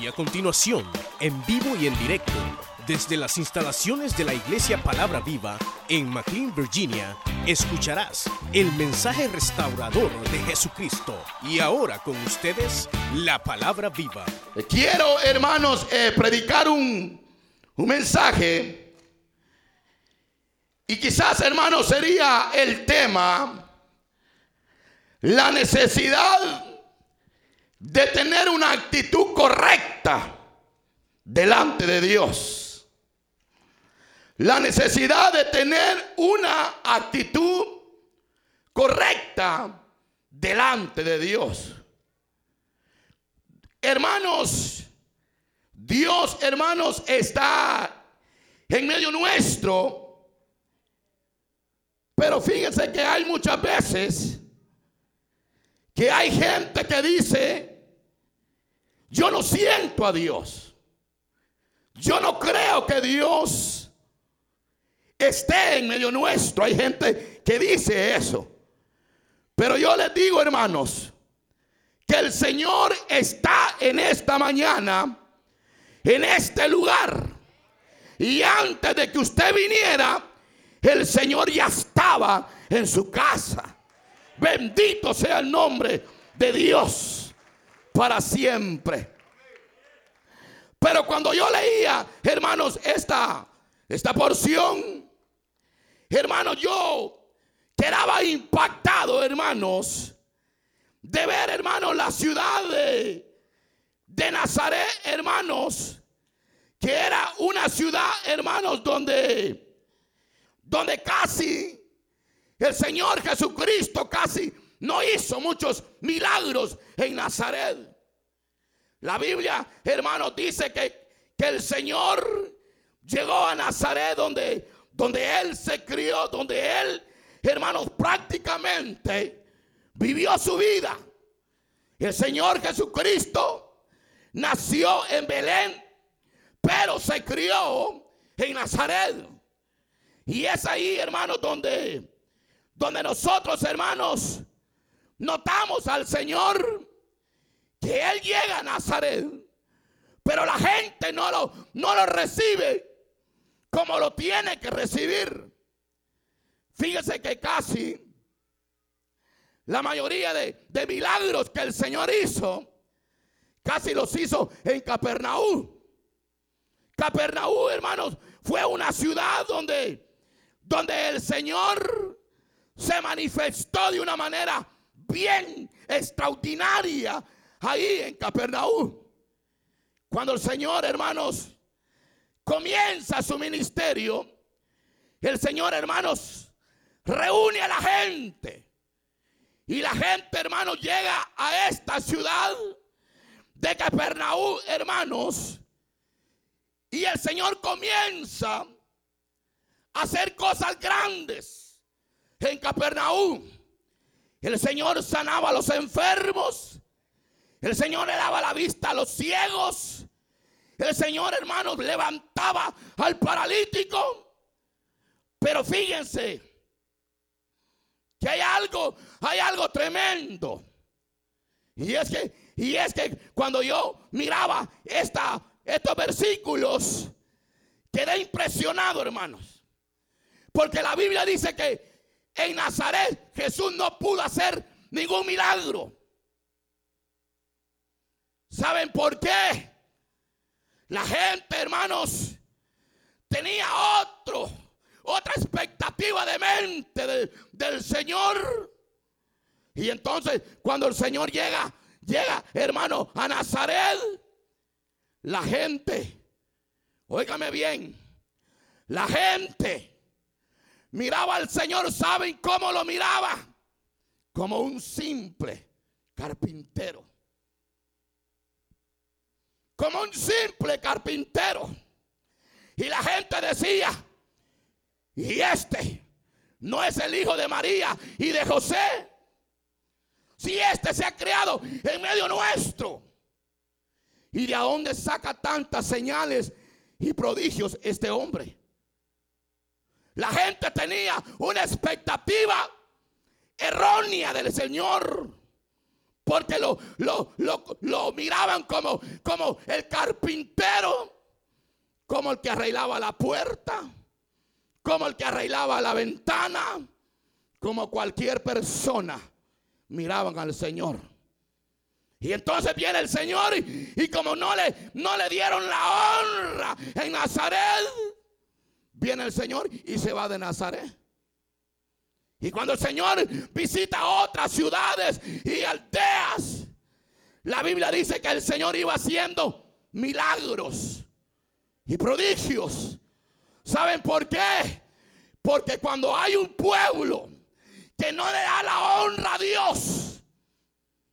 Y a continuación, en vivo y en directo, desde las instalaciones de la Iglesia Palabra Viva en McLean, Virginia, escucharás el mensaje restaurador de Jesucristo. Y ahora con ustedes, la Palabra Viva. Quiero, hermanos, eh, predicar un, un mensaje. Y quizás, hermanos, sería el tema, la necesidad de tener una actitud correcta delante de Dios. La necesidad de tener una actitud correcta delante de Dios. Hermanos, Dios, hermanos, está en medio nuestro. Pero fíjense que hay muchas veces que hay gente que dice, yo no siento a Dios. Yo no creo que Dios esté en medio nuestro. Hay gente que dice eso. Pero yo les digo, hermanos, que el Señor está en esta mañana, en este lugar. Y antes de que usted viniera, el Señor ya estaba en su casa. Bendito sea el nombre de Dios para siempre. Pero cuando yo leía, hermanos, esta, esta porción, hermanos, yo quedaba impactado, hermanos, de ver, hermanos, la ciudad de, de Nazaret, hermanos, que era una ciudad, hermanos, donde, donde casi el Señor Jesucristo casi no hizo muchos milagros en Nazaret. La Biblia, hermanos, dice que, que el Señor llegó a Nazaret donde, donde Él se crió, donde Él, hermanos, prácticamente vivió su vida. El Señor Jesucristo nació en Belén, pero se crió en Nazaret. Y es ahí, hermanos, donde donde nosotros, hermanos, notamos al Señor que Él llega a Nazaret, pero la gente no lo, no lo recibe como lo tiene que recibir. Fíjese que casi la mayoría de, de milagros que el Señor hizo, casi los hizo en Capernaú. Capernaú, hermanos, fue una ciudad donde, donde el Señor se manifestó de una manera bien extraordinaria ahí en Capernaum. Cuando el Señor, hermanos, comienza su ministerio, el Señor, hermanos, reúne a la gente. Y la gente, hermanos, llega a esta ciudad de Capernaum, hermanos. Y el Señor comienza a hacer cosas grandes en Capernaum. El Señor sanaba a los enfermos. El Señor le daba la vista a los ciegos. El Señor, hermanos, levantaba al paralítico. Pero fíjense que hay algo, hay algo tremendo. Y es que, y es que cuando yo miraba estos versículos, quedé impresionado, hermanos. Porque la Biblia dice que en Nazaret Jesús no pudo hacer ningún milagro. ¿Saben por qué? La gente, hermanos, tenía otro, otra expectativa de mente del Señor. Y entonces, cuando el Señor llega, llega, hermano, a Nazaret, la gente, óigame bien, la gente miraba al Señor, ¿saben cómo lo miraba? Como un simple carpintero. Como un simple carpintero. Y la gente decía, y este no es el hijo de María y de José. Si este se ha creado en medio nuestro. ¿Y de dónde saca tantas señales y prodigios este hombre? La gente tenía una expectativa errónea del Señor. porque lo, lo, lo, miraban como, como el carpintero, como el que arreglaba la puerta, como el que arreglaba la ventana, como cualquier persona miraban al Señor. Y entonces viene el Señor y, como no le, no le dieron la honra en Nazaret, viene el Señor y se va de Nazaret. Y cuando el Señor visita otras ciudades y aldeas, la Biblia dice que el Señor iba haciendo milagros y prodigios. ¿Saben por qué? Porque cuando hay un pueblo que no le da la honra a Dios,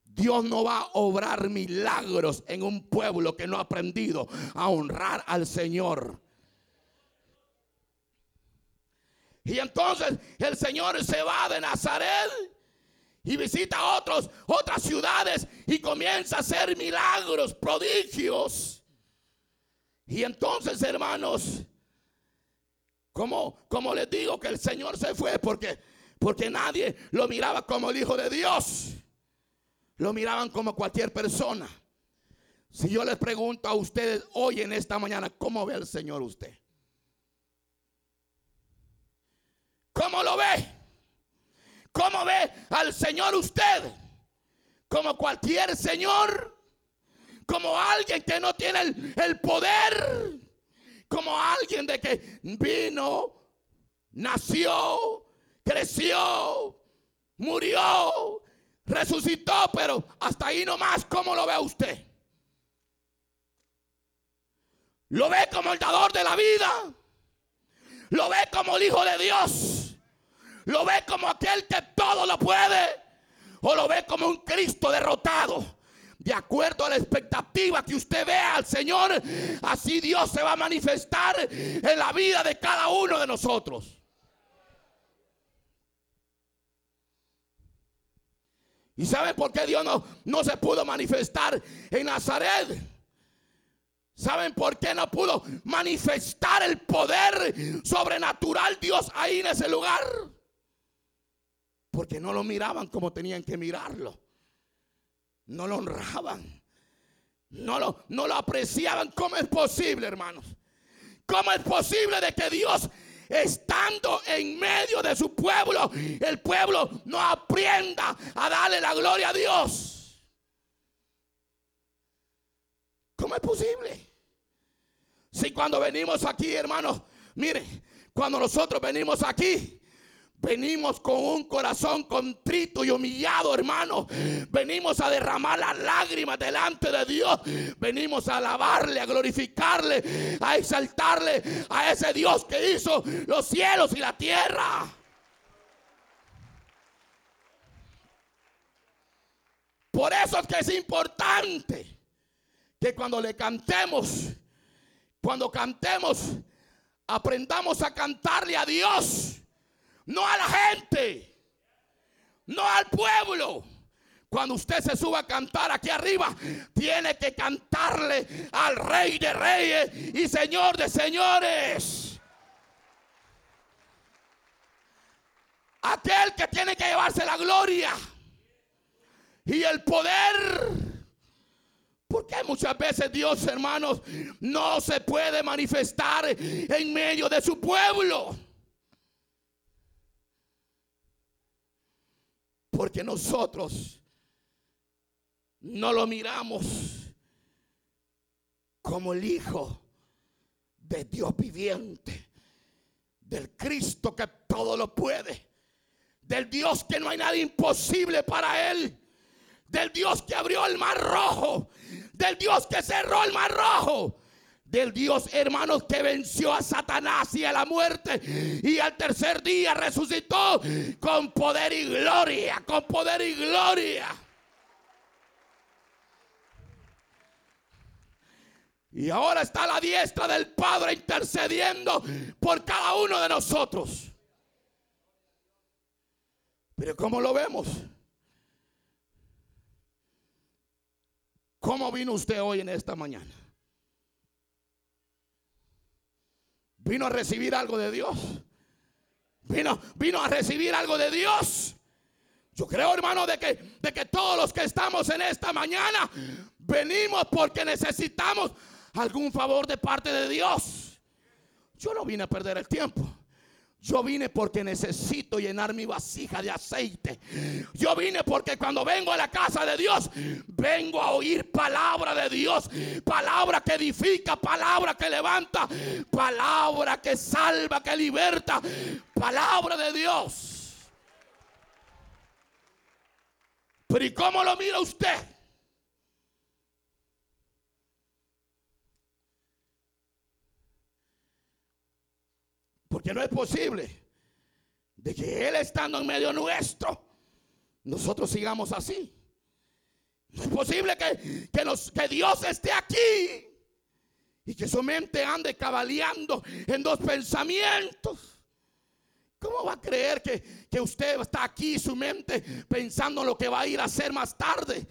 Dios no va a obrar milagros en un pueblo que no ha aprendido a honrar al Señor. Y entonces el Señor se va de Nazaret y visita otros, otras ciudades y comienza a hacer milagros, prodigios. Y entonces, hermanos, como, como les digo que el Señor se fue porque, porque nadie lo miraba como el Hijo de Dios. Lo miraban como cualquier persona. Si yo les pregunto a ustedes hoy en esta mañana, ¿cómo ve el Señor usted? ¿Cómo lo ve? ¿Cómo ve al Señor usted? Como cualquier Señor. Como alguien que no tiene el, poder. Como alguien de que vino, nació, creció, murió, resucitó, pero hasta ahí nomás, ¿cómo lo ve usted? ¿Lo ve como el dador de la vida? ¿Lo ve como el Hijo de Dios? ¿Lo ve como aquel que todo lo puede? ¿O lo ve como un Cristo derrotado? De acuerdo a la expectativa que usted vea al Señor, así Dios se va a manifestar en la vida de cada uno de nosotros. ¿Y saben por qué Dios no, no se pudo manifestar en Nazaret? ¿Saben por qué no pudo manifestar el poder sobrenatural Dios ahí en ese lugar? Porque no lo miraban como tenían que mirarlo. No lo honraban. No lo, no lo apreciaban. ¿Cómo es posible, hermanos? ¿Cómo es posible de que Dios, estando en medio de su pueblo, el pueblo no aprenda a darle la gloria a Dios? ¿Cómo es posible? Si cuando venimos aquí, hermanos, mire, cuando nosotros venimos aquí, Venimos con un corazón contrito y humillado, hermano. Venimos a derramar las lágrimas delante de Dios. Venimos a alabarle, a glorificarle, a exaltarle a ese Dios que hizo los cielos y la tierra. Por eso es que es importante que cuando le cantemos, cuando cantemos, aprendamos a cantarle a Dios no a la gente, no al pueblo. Cuando usted se suba a cantar aquí arriba, tiene que cantarle al Rey de Reyes y Señor de Señores. Aquel que tiene que llevarse la gloria y el poder. Porque muchas veces Dios, hermanos, no se puede manifestar en medio de su pueblo. Porque nosotros no lo miramos como el Hijo de Dios viviente, del Cristo que todo lo puede, del Dios que no hay nada imposible para Él, del Dios que abrió el mar rojo, del Dios que cerró el mar rojo, del Dios, hermanos, que venció a Satanás y a la muerte y al tercer día resucitó con poder y gloria, con poder y gloria. Y ahora está la diestra del Padre intercediendo por cada uno de nosotros. Pero ¿cómo lo vemos? ¿Cómo vino usted hoy en esta mañana? Vino a recibir algo de Dios. Vino, vino a recibir algo de Dios. Yo creo, hermano, de que, de que todos los que estamos en esta mañana venimos porque necesitamos algún favor de parte de Dios. Yo no vine a perder el tiempo. Yo vine porque necesito llenar mi vasija de aceite. Yo vine porque cuando vengo a la casa de Dios, vengo a oír palabra de Dios. Palabra que edifica, palabra que levanta, palabra que salva, que liberta. Palabra de Dios. Pero ¿y cómo lo mira usted? Porque no es posible de que Él estando en medio nuestro, nosotros sigamos así. No es posible que, que Dios esté aquí y que su mente ande cabaleando en dos pensamientos. ¿Cómo va a creer que, que usted está aquí, su mente, pensando en lo que va a ir a hacer más tarde?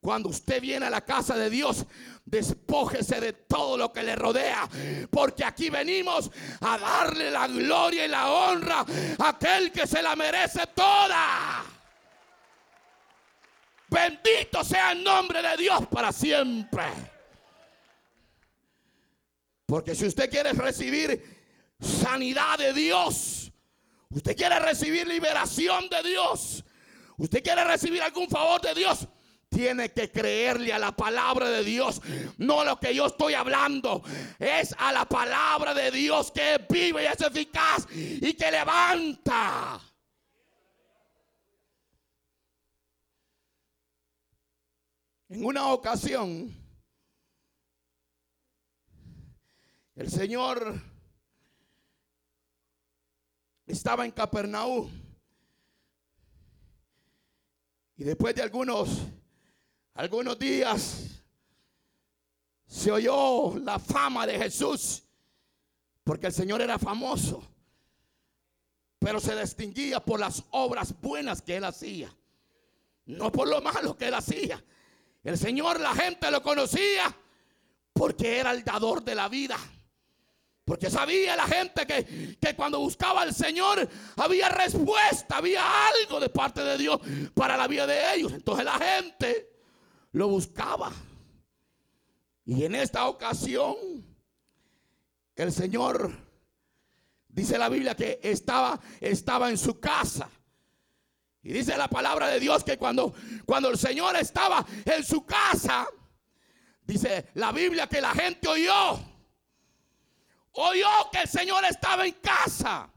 Cuando usted viene a la casa de Dios, despójese de todo lo que le rodea. Porque aquí venimos a darle la gloria y la honra a aquel que se la merece toda. Bendito sea el nombre de Dios para siempre. Porque si usted quiere recibir sanidad de Dios, usted quiere recibir liberación de Dios, usted quiere recibir algún favor de Dios, tiene que creerle a la palabra de Dios. No lo que yo estoy hablando. Es a la palabra de Dios que vive y es eficaz y que levanta. En una ocasión, el Señor estaba en Capernaú. Y después de algunos algunos días se oyó la fama de Jesús, porque el Señor era famoso, pero se distinguía por las obras buenas que él hacía, no por lo malo que él hacía. El Señor, la gente lo conocía porque era el dador de la vida. Porque sabía la gente que, que, cuando buscaba al Señor había respuesta, había algo de parte de Dios para la vida de ellos. Entonces la gente lo buscaba. Y en esta ocasión, el Señor, dice la Biblia, que estaba, estaba en su casa. Y dice la palabra de Dios que cuando, cuando el Señor estaba en su casa, dice la Biblia que la gente oyó. Oyó que el Señor estaba en casa.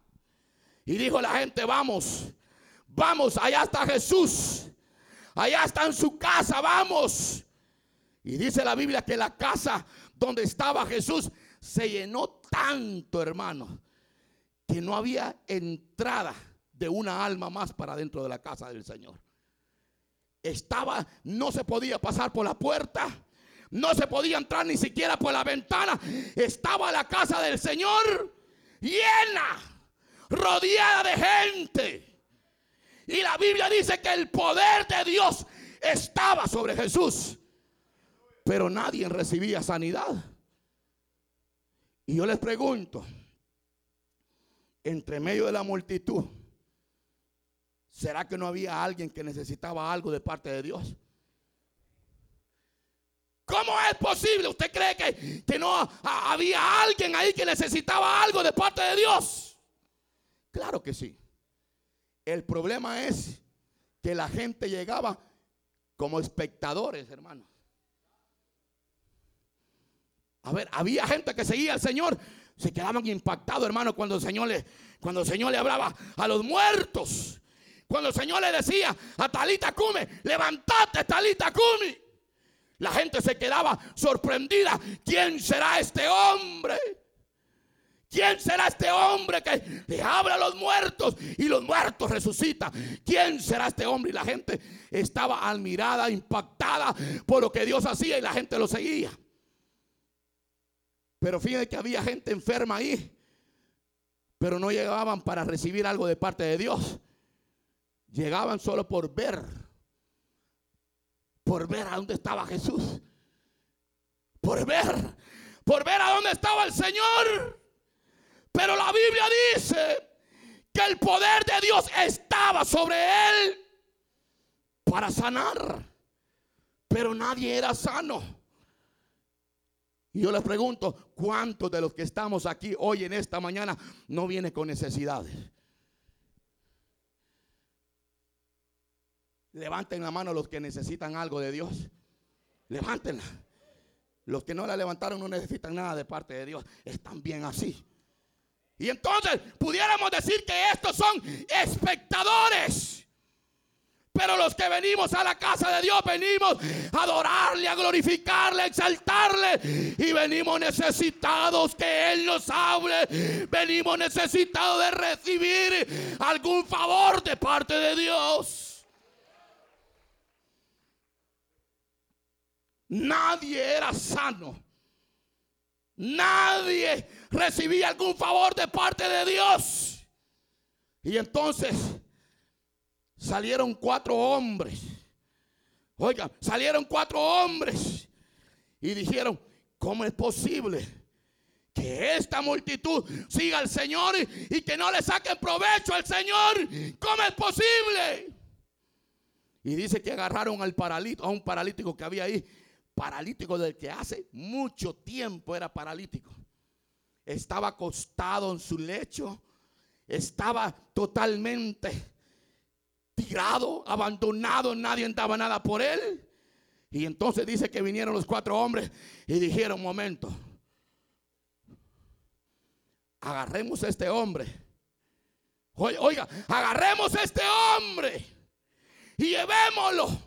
Y dijo la gente, vamos, vamos, allá está Jesús. Allá está en su casa, vamos. Y dice la Biblia que la casa donde estaba Jesús se llenó tanto, hermano, que no había entrada de una alma más para dentro de la casa del Señor. Estaba, no se podía pasar por la puerta, no se podía entrar ni siquiera por la ventana. Estaba la casa del Señor llena, rodeada de gente. Y la Biblia dice que el poder de Dios estaba sobre Jesús. Pero nadie recibía sanidad. Y yo les pregunto, entre medio de la multitud, ¿será que no había alguien que necesitaba algo de parte de Dios? ¿Cómo es posible? ¿Usted cree que, que no había alguien ahí que necesitaba algo de parte de Dios? Claro que sí. El problema es que la gente llegaba como espectadores, hermano. A ver, había gente que seguía al Señor, se quedaban impactados, hermano, cuando el Señor le, cuando el Señor le hablaba a los muertos. Cuando el Señor le decía a Talita Cume, levantate Talita Cume. La gente se quedaba sorprendida. ¿Quién será este hombre? ¿Quién será este hombre que le habla a los muertos y los muertos resucita? ¿Quién será este hombre? Y la gente estaba admirada, impactada por lo que Dios hacía y la gente lo seguía. Pero fíjense que había gente enferma ahí, pero no llegaban para recibir algo de parte de Dios. Llegaban solo por ver, por ver a dónde estaba Jesús, por ver, por ver a dónde estaba el Señor. Pero la Biblia dice que el poder de Dios estaba sobre él. para sanar. Pero nadie era sano. Y yo les pregunto, ¿cuántos de los que estamos aquí hoy en esta mañana no viene con necesidades? Levanten la mano los que necesitan algo de Dios. Levántenla. Los que no la levantaron no necesitan nada de parte de Dios. Están bien así. Y entonces pudiéramos decir que estos son espectadores. Pero los que venimos a la casa de Dios, venimos a adorarle, a glorificarle, a exaltarle. Y venimos necesitados que Él nos hable. Venimos necesitados de recibir algún favor de parte de Dios. Nadie era sano. Nadie recibía algún favor de parte de Dios. Y entonces salieron cuatro hombres. Oigan, salieron cuatro hombres y dijeron, ¿cómo es posible que esta multitud siga al Señor y que no le saquen provecho al Señor? ¿Cómo es posible? Y dice que agarraron al paralítico, a un paralítico que había ahí, paralítico del que hace mucho tiempo era paralítico. Estaba acostado en su lecho, estaba totalmente tirado, abandonado, nadie daba nada por él. Y entonces dice que vinieron los cuatro hombres y dijeron, momento, agarremos a este hombre. Oiga, agarremos a este hombre y llevémoslo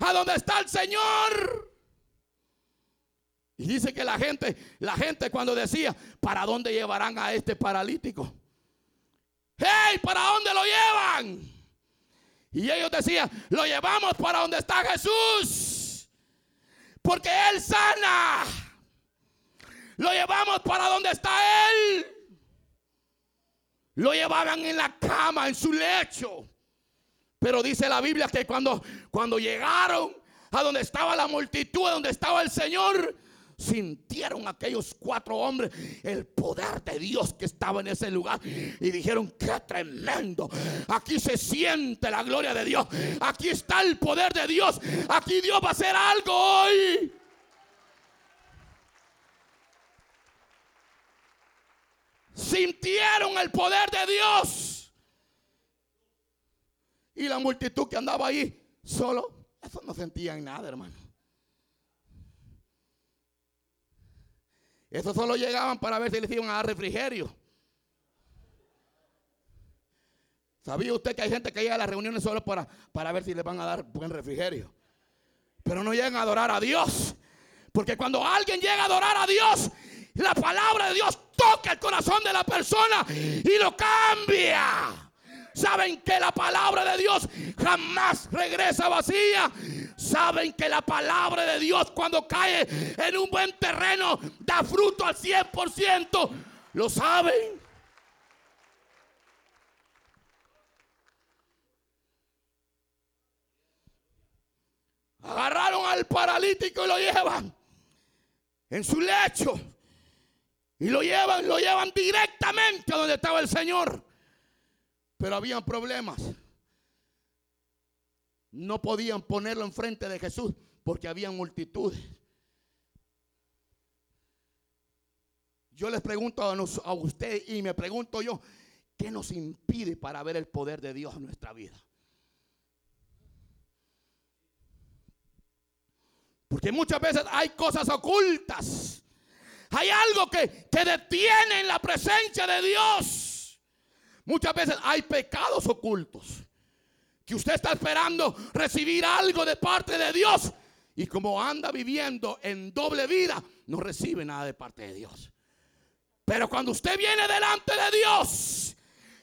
a donde está el Señor. Y dice que la gente, la gente cuando decía, ¿para dónde llevarán a este paralítico? ¡Hey! ¿Para dónde lo llevan? Y ellos decían, lo llevamos para donde está Jesús. Porque Él sana. Lo llevamos para donde está Él. Lo llevaban en la cama, en su lecho. Pero dice la Biblia que cuando, cuando llegaron a donde estaba la multitud, a donde estaba el Señor, sintieron aquellos cuatro hombres el poder de Dios que estaba en ese lugar y dijeron, qué tremendo, aquí se siente la gloria de Dios, aquí está el poder de Dios, aquí Dios va a hacer algo hoy. Sintieron el poder de Dios. Y la multitud que andaba ahí, solo, eso no sentían nada, hermano. Esos solo llegaban para ver si les iban a dar refrigerio. ¿Sabía usted que hay gente que llega a las reuniones solo para, para ver si les van a dar buen refrigerio? Pero no llegan a adorar a Dios. Porque cuando alguien llega a adorar a Dios, la palabra de Dios toca el corazón de la persona y lo cambia. Saben que la palabra de Dios jamás regresa vacía. Saben que la palabra de Dios cuando cae en un buen terreno da fruto al 100%. Lo saben. Agarraron al paralítico y lo llevan en su lecho. Y lo llevan, lo llevan directamente a donde estaba el Señor. Pero habían problemas. No podían ponerlo enfrente de Jesús porque había multitudes. Yo les pregunto a, a usted y me pregunto yo, ¿qué nos impide para ver el poder de Dios en nuestra vida? Porque muchas veces hay cosas ocultas. Hay algo que, que detiene en la presencia de Dios. Muchas veces hay pecados ocultos que usted está esperando recibir algo de parte de Dios. Y como anda viviendo en doble vida, no recibe nada de parte de Dios. Pero cuando usted viene delante de Dios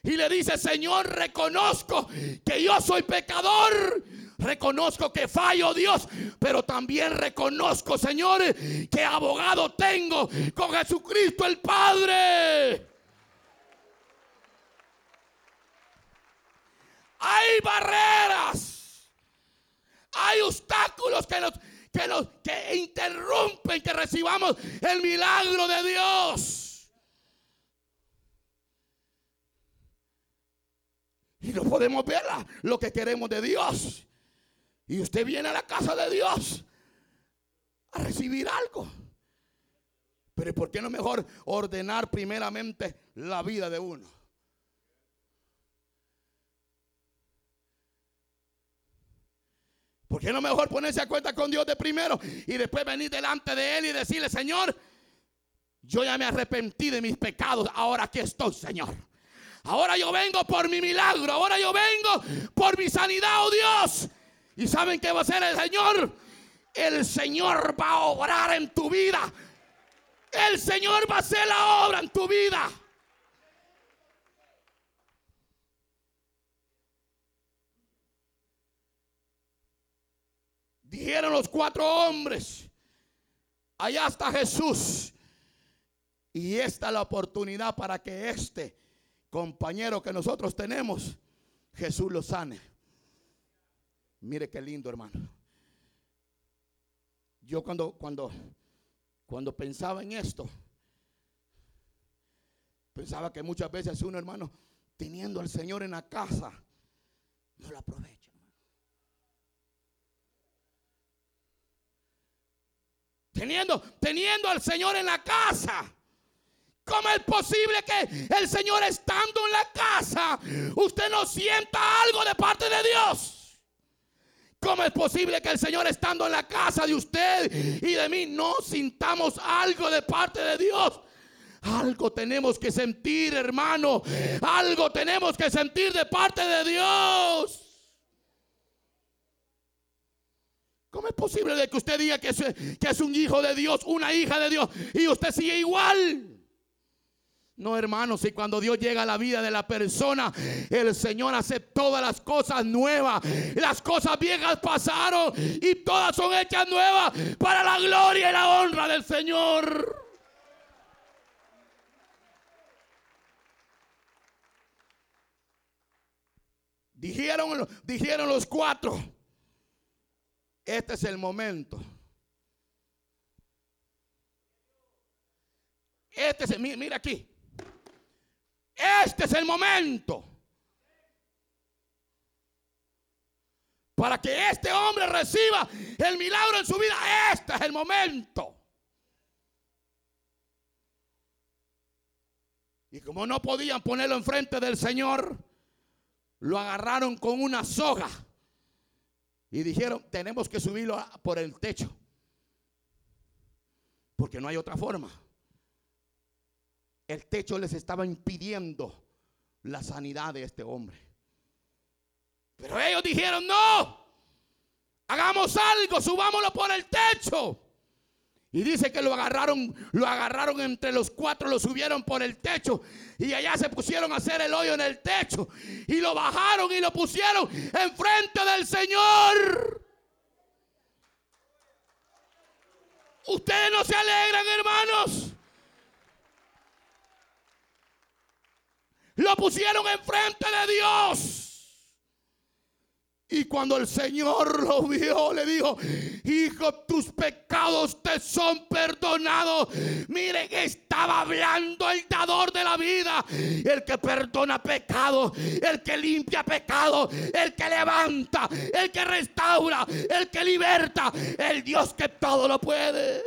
y le dice, Señor, reconozco que yo soy pecador, reconozco que fallo Dios, pero también reconozco, Señor, que abogado tengo con Jesucristo el Padre. Hay barreras. Hay obstáculos que nos, que nos que interrumpen que recibamos el milagro de Dios. Y no podemos ver lo que queremos de Dios. Y usted viene a la casa de Dios a recibir algo. Pero ¿por qué no mejor ordenar primeramente la vida de uno? ¿Por qué no mejor ponerse a cuenta con Dios de primero y después venir delante de Él y decirle, Señor, yo ya me arrepentí de mis pecados, ahora aquí estoy, Señor. Ahora yo vengo por mi milagro, ahora yo vengo por mi sanidad, oh Dios. ¿Y saben qué va a hacer el Señor? El Señor va a obrar en tu vida. El Señor va a hacer la obra en tu vida. Dijeron los cuatro hombres, allá está Jesús. Y esta es la oportunidad para que este compañero que nosotros tenemos, Jesús lo sane. Mire qué lindo, hermano. Yo cuando, cuando, cuando pensaba en esto, pensaba que muchas veces uno, hermano, teniendo al Señor en la casa, no lo aprovecha. Teniendo, teniendo al Señor en la casa. ¿Cómo es posible que el Señor estando en la casa, usted no sienta algo de parte de Dios? ¿Cómo es posible que el Señor estando en la casa de usted y de mí no sintamos algo de parte de Dios? Algo tenemos que sentir, hermano. Algo tenemos que sentir de parte de Dios. ¿Cómo es posible de que usted diga que es, un hijo de Dios, una hija de Dios, y usted sigue igual? No, hermanos, y cuando Dios llega a la vida de la persona, el Señor hace todas las cosas nuevas. Las cosas viejas pasaron y todas son hechas nuevas para la gloria y la honra del Señor. Dijeron, dijeron los cuatro, este es el momento. Este es, mira aquí. Este es el momento. Para que este hombre reciba el milagro en su vida. Este es el momento. Y como no podían ponerlo enfrente del Señor, lo agarraron con una soga. Y dijeron, tenemos que subirlo por el techo. Porque no hay otra forma el techo les estaba impidiendo la sanidad de este hombre. Pero ellos dijeron, no, hagamos algo, subámoslo por el techo. Y dice que lo agarraron, lo agarraron entre los cuatro, lo subieron por el techo. Y allá se pusieron a hacer el hoyo en el techo. Y lo bajaron y lo pusieron enfrente del Señor. Ustedes no se alegran, hermanos. Lo pusieron enfrente de Dios. Y cuando el Señor lo vio, le dijo, hijo, tus pecados te son perdonados. Miren, estaba hablando el dador de la vida, el que perdona pecado, el que limpia pecado, el que levanta, el que restaura, el que liberta, el Dios que todo lo puede.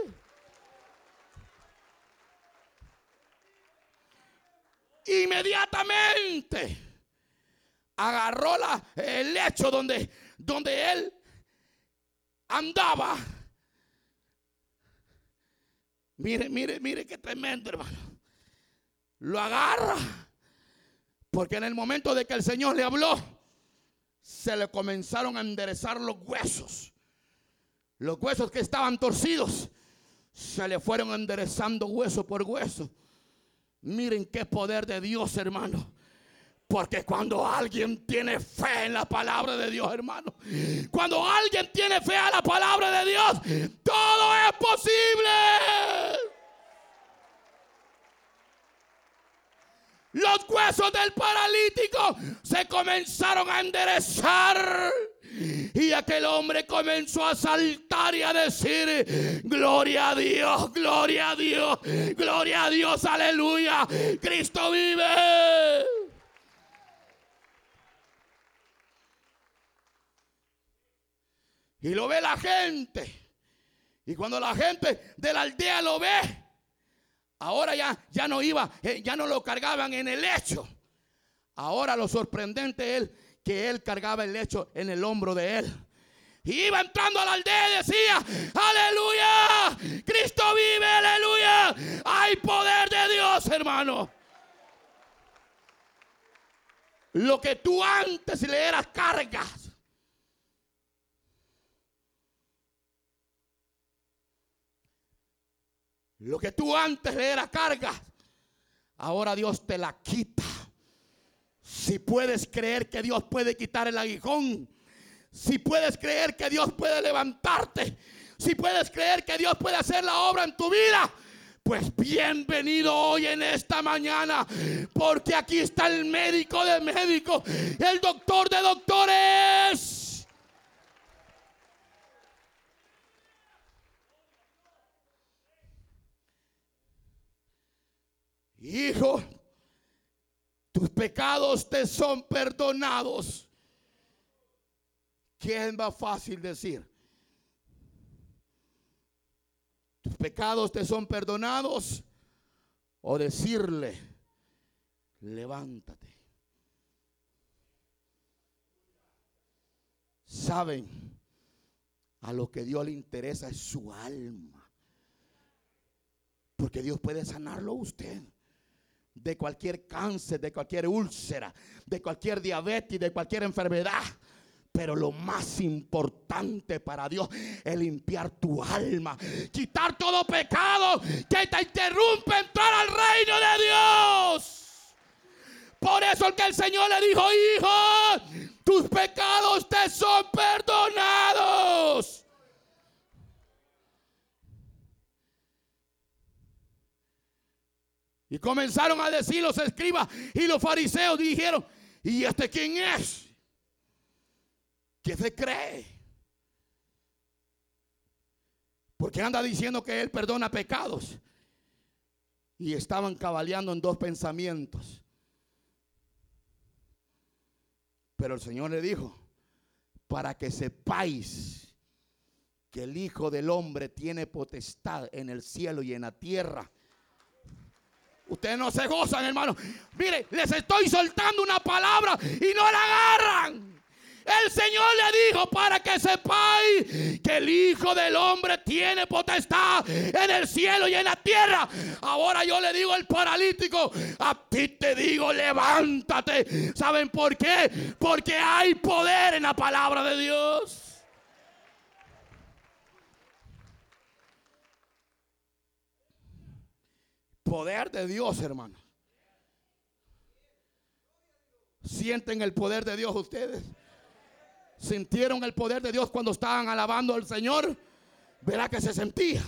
inmediatamente agarró la, el lecho donde, donde él andaba. Mire, mire, mire qué tremendo, hermano. Lo agarra. Porque en el momento de que el Señor le habló, se le comenzaron a enderezar los huesos. Los huesos que estaban torcidos, se le fueron enderezando hueso por hueso. Miren qué poder de Dios, hermano. Porque cuando alguien tiene fe en la palabra de Dios, hermano, cuando alguien tiene fe a la palabra de Dios, todo es posible. Los huesos del paralítico se comenzaron a enderezar. Y aquel hombre comenzó a saltar y a decir, gloria a Dios, gloria a Dios, gloria a Dios, aleluya, Cristo vive. Y lo ve la gente. Y cuando la gente de la aldea lo ve, ahora ya, ya no iba, eh, ya no lo cargaban en el lecho. Ahora lo sorprendente es que él cargaba el lecho en el hombro de él. Y iba entrando a la aldea y decía, aleluya, Cristo vive, aleluya. Hay poder de Dios, hermano. Lo que tú antes le eras cargas. Lo que tú antes le eras cargas. Ahora Dios te la quita. Si puedes creer que Dios puede quitar el aguijón. Si puedes creer que Dios puede levantarte. Si puedes creer que Dios puede hacer la obra en tu vida pues bienvenido hoy en esta mañana, porque aquí está el médico de médicos, el doctor de doctores. Hijo, tus pecados te son perdonados. ¿Qué es más fácil decir? tus pecados te son perdonados, o decirle, levántate. Saben, a lo que Dios le interesa es su alma. Porque Dios puede sanarlo usted de cualquier cáncer, de cualquier úlcera, de cualquier diabetes, de cualquier enfermedad. Pero lo más importante para Dios es limpiar tu alma, quitar todo pecado que te interrumpe entrar al reino de Dios. Por eso el que el Señor le dijo, hijo, tus pecados te son perdonados. Y comenzaron a decir los escribas y los fariseos dijeron, ¿y este quién es? ¿Qué se cree? Porque anda diciendo que Él perdona pecados. Y estaban cabaleando en dos pensamientos. Pero el Señor le dijo, para que sepáis que el Hijo del Hombre tiene potestad en el cielo y en la tierra. Ustedes no se gozan, hermano. Mire, les estoy soltando una palabra y no la agarran. El Señor le dijo para que sepáis que el Hijo del Hombre tiene potestad en el cielo y en la tierra. Ahora yo le digo al paralítico, a ti te digo, levántate. ¿Saben por qué? Porque hay poder en la palabra de Dios. Poder de Dios, hermano. ¿Sienten el poder de Dios ustedes? sintieron el poder de Dios cuando estaban alabando al Señor, verá que se sentía.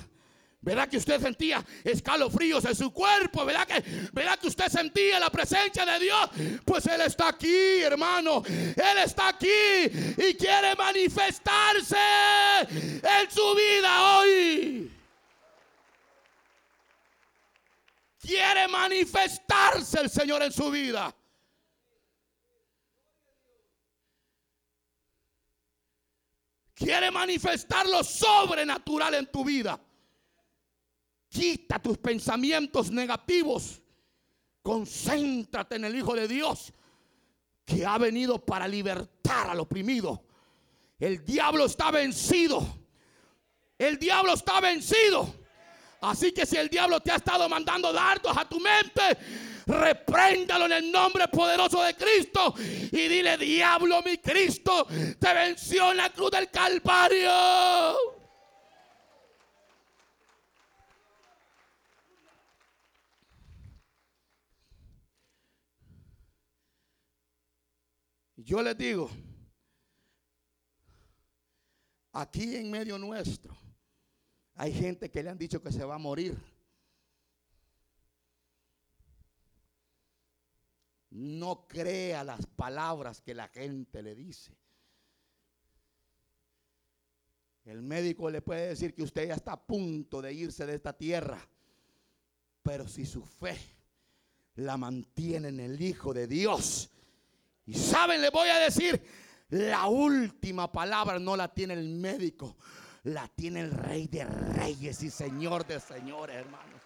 Verá que usted sentía escalofríos en su cuerpo. Verá que, verá que usted sentía la presencia de Dios. Pues Él está aquí, hermano. Él está aquí y quiere manifestarse en su vida hoy. Quiere manifestarse el Señor en su vida. quiere manifestar lo sobrenatural en tu vida. Quita tus pensamientos negativos. Concéntrate en el Hijo de Dios que ha venido para libertar al oprimido. El diablo está vencido. El diablo está vencido. Así que si el diablo te ha estado mandando dardos a tu mente, repréndalo en el nombre poderoso de Cristo y dile, diablo mi Cristo, te venció en la cruz del Calvario. Yo les digo, aquí en medio nuestro hay gente que le han dicho que se va a morir. No crea las palabras que la gente le dice. El médico le puede decir que usted ya está a punto de irse de esta tierra. Pero si su fe la mantiene en el Hijo de Dios. Y saben, le voy a decir, la última palabra no la tiene el médico, la tiene el rey de reyes y señor de señores, hermanos.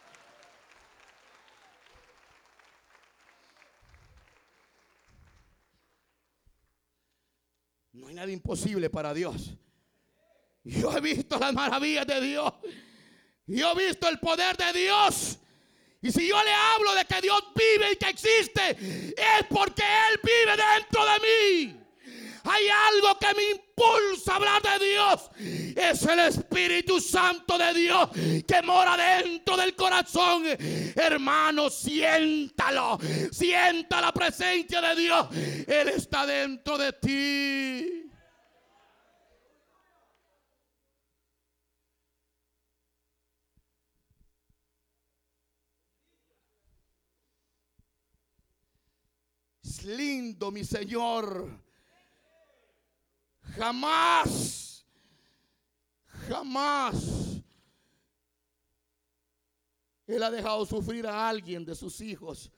No hay nada imposible para Dios. Yo he visto las maravillas de Dios. Yo he visto el poder de Dios. Y si yo le hablo de que Dios vive y que existe, es porque Él vive dentro de mí. Hay algo que me impulsa a hablar de Dios. Es el Espíritu Santo de Dios que mora dentro del corazón. Hermano, siéntalo. Sienta la presencia de Dios. Él está dentro de ti. Lindo, mi Señor. Jamás, jamás Él ha dejado sufrir a alguien de sus hijos.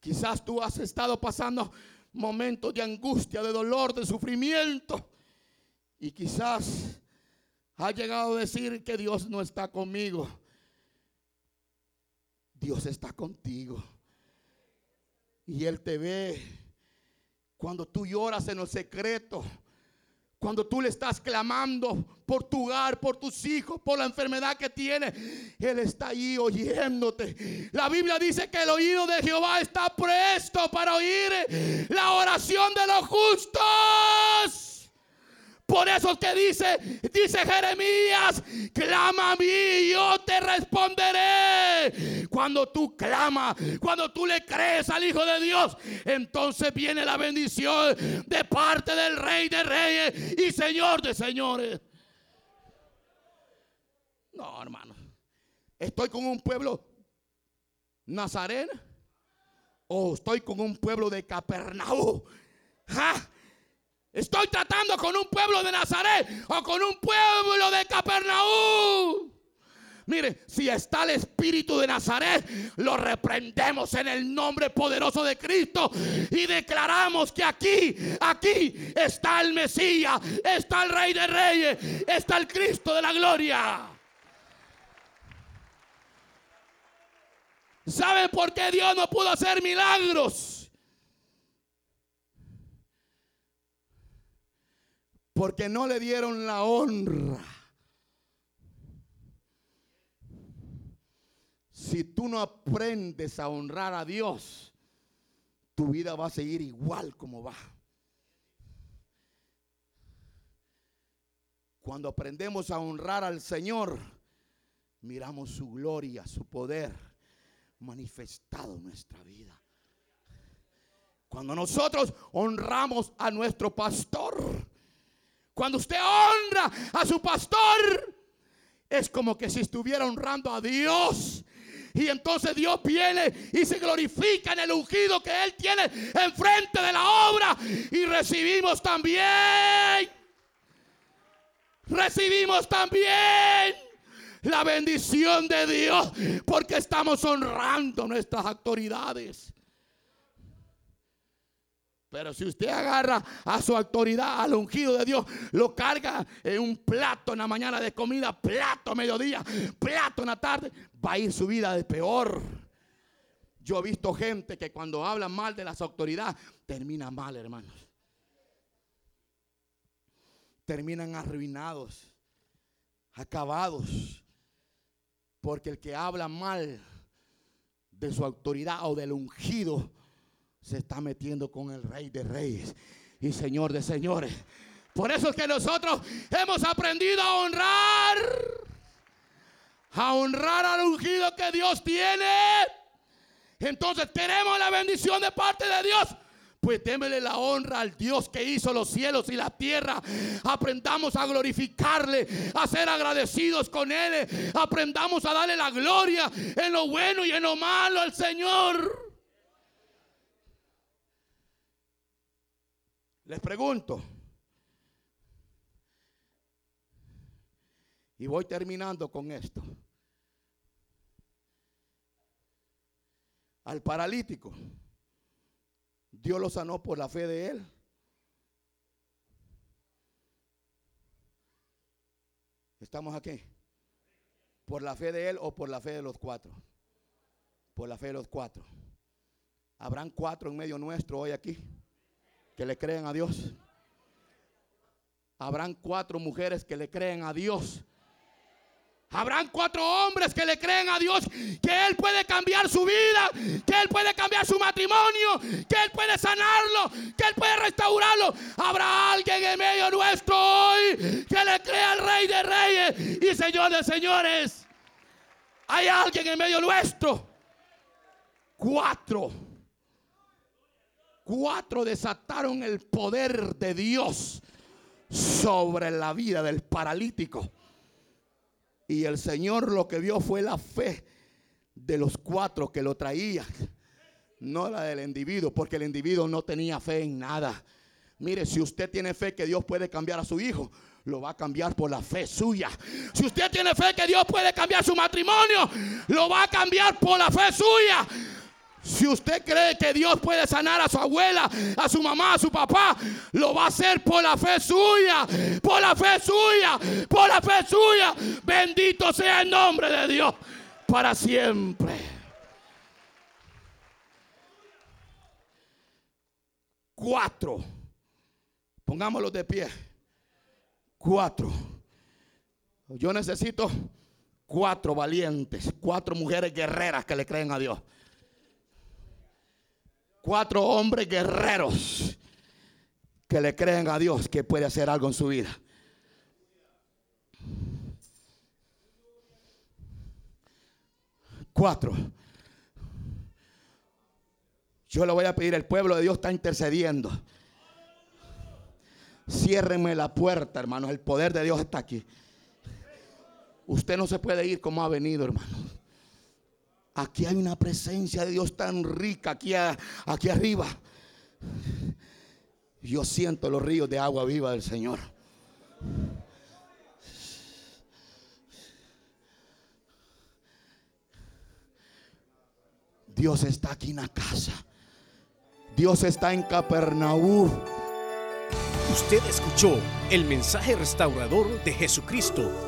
Quizás tú has estado pasando momentos de angustia, de dolor, de sufrimiento. Y quizás ha llegado a decir que Dios no está conmigo. Dios está contigo. Y Él te ve cuando tú lloras en los secreto. Cuando tú le estás clamando por tu hogar, por tus hijos, por la enfermedad que tienes, Él está ahí oyéndote. La Biblia dice que el oído de Jehová está presto para oír la oración de los justos. Por eso que dice, dice Jeremías, clama a mí y yo te responderé. Cuando tú clamas, cuando tú le crees al Hijo de Dios, entonces viene la bendición de parte del Rey de Reyes y Señor de Señores. No, hermano. Estoy con un pueblo nazareno o estoy con un pueblo de Capernaum. ¿Ja? Estoy tratando con un pueblo de Nazaret o con un pueblo de Capernaum. Mire, si está el espíritu de Nazaret, lo reprendemos en el nombre poderoso de Cristo y declaramos que aquí, aquí está el Mesías, está el Rey de Reyes, está el Cristo de la gloria. ¿Saben por qué Dios no pudo hacer milagros? Porque no le dieron la honra. Si tú no aprendes a honrar a Dios, tu vida va a seguir igual como va. Cuando aprendemos a honrar al Señor, miramos su gloria, su poder manifestado en nuestra vida. Cuando nosotros honramos a nuestro pastor, cuando usted honra a su pastor, es como que si estuviera honrando a Dios. Y entonces Dios viene y se glorifica en el ungido que Él tiene enfrente de la obra. Y recibimos también. Recibimos también la bendición de Dios. Porque estamos honrando nuestras autoridades. Pero si usted agarra a su autoridad, al ungido de Dios, lo carga en un plato en la mañana de comida, plato a mediodía, plato en la tarde, va a ir su vida de peor. Yo he visto gente que cuando habla mal de las autoridades, termina mal, hermanos. Terminan arruinados, acabados. Porque el que habla mal de su autoridad o del ungido, se está metiendo con el rey de reyes y señor de señores. Por eso es que nosotros hemos aprendido a honrar, a honrar al ungido que Dios tiene. Entonces queremos la bendición de parte de Dios. Pues démele la honra al Dios que hizo los cielos y la tierra. Aprendamos a glorificarle, a ser agradecidos con Él. Aprendamos a darle la gloria en lo bueno y en lo malo al Señor. Les pregunto. Y voy terminando con esto. Al paralítico, Dios lo sanó por la fe de él. ¿Estamos aquí? ¿Por la fe de él o por la fe de los cuatro? Por la fe de los cuatro. Habrán cuatro en medio nuestro hoy aquí que le creen a Dios? Habrán cuatro mujeres que le creen a Dios. Habrán cuatro hombres que le creen a Dios que Él puede cambiar su vida, que Él puede cambiar su matrimonio, que Él puede sanarlo, que Él puede restaurarlo. Habrá alguien en medio nuestro hoy que le crea al Rey de Reyes y Señor de Señores. Hay alguien en medio nuestro. Cuatro. Cuatro desataron el poder de Dios sobre la vida del paralítico. Y el Señor lo que vio fue la fe de los cuatro que lo traían, no la del individuo, porque el individuo no tenía fe en nada. Mire, si usted tiene fe que Dios puede cambiar a su hijo, lo va a cambiar por la fe suya. Si usted tiene fe que Dios puede cambiar su matrimonio, lo va a cambiar por la fe suya. Si usted cree que Dios puede sanar a su abuela, a su mamá, a su papá, lo va a hacer por la fe suya, por la fe suya, por la fe suya. Bendito sea el nombre de Dios para siempre. Cuatro. Pongámoslo de pie. Cuatro. Yo necesito cuatro valientes, cuatro mujeres guerreras que le creen a Dios cuatro hombres guerreros que le creen a Dios que puede hacer algo en su vida. Cuatro. Yo le voy a pedir, el pueblo de Dios está intercediendo. Ciérrenme la puerta, hermanos. El poder de Dios está aquí. Usted no se puede ir como ha venido, hermano. Aquí hay una presencia de Dios tan rica aquí, aquí arriba. Yo siento los ríos de agua viva del Señor. Dios está aquí en la casa. Dios está en Capernaú. Usted escuchó el mensaje restaurador de Jesucristo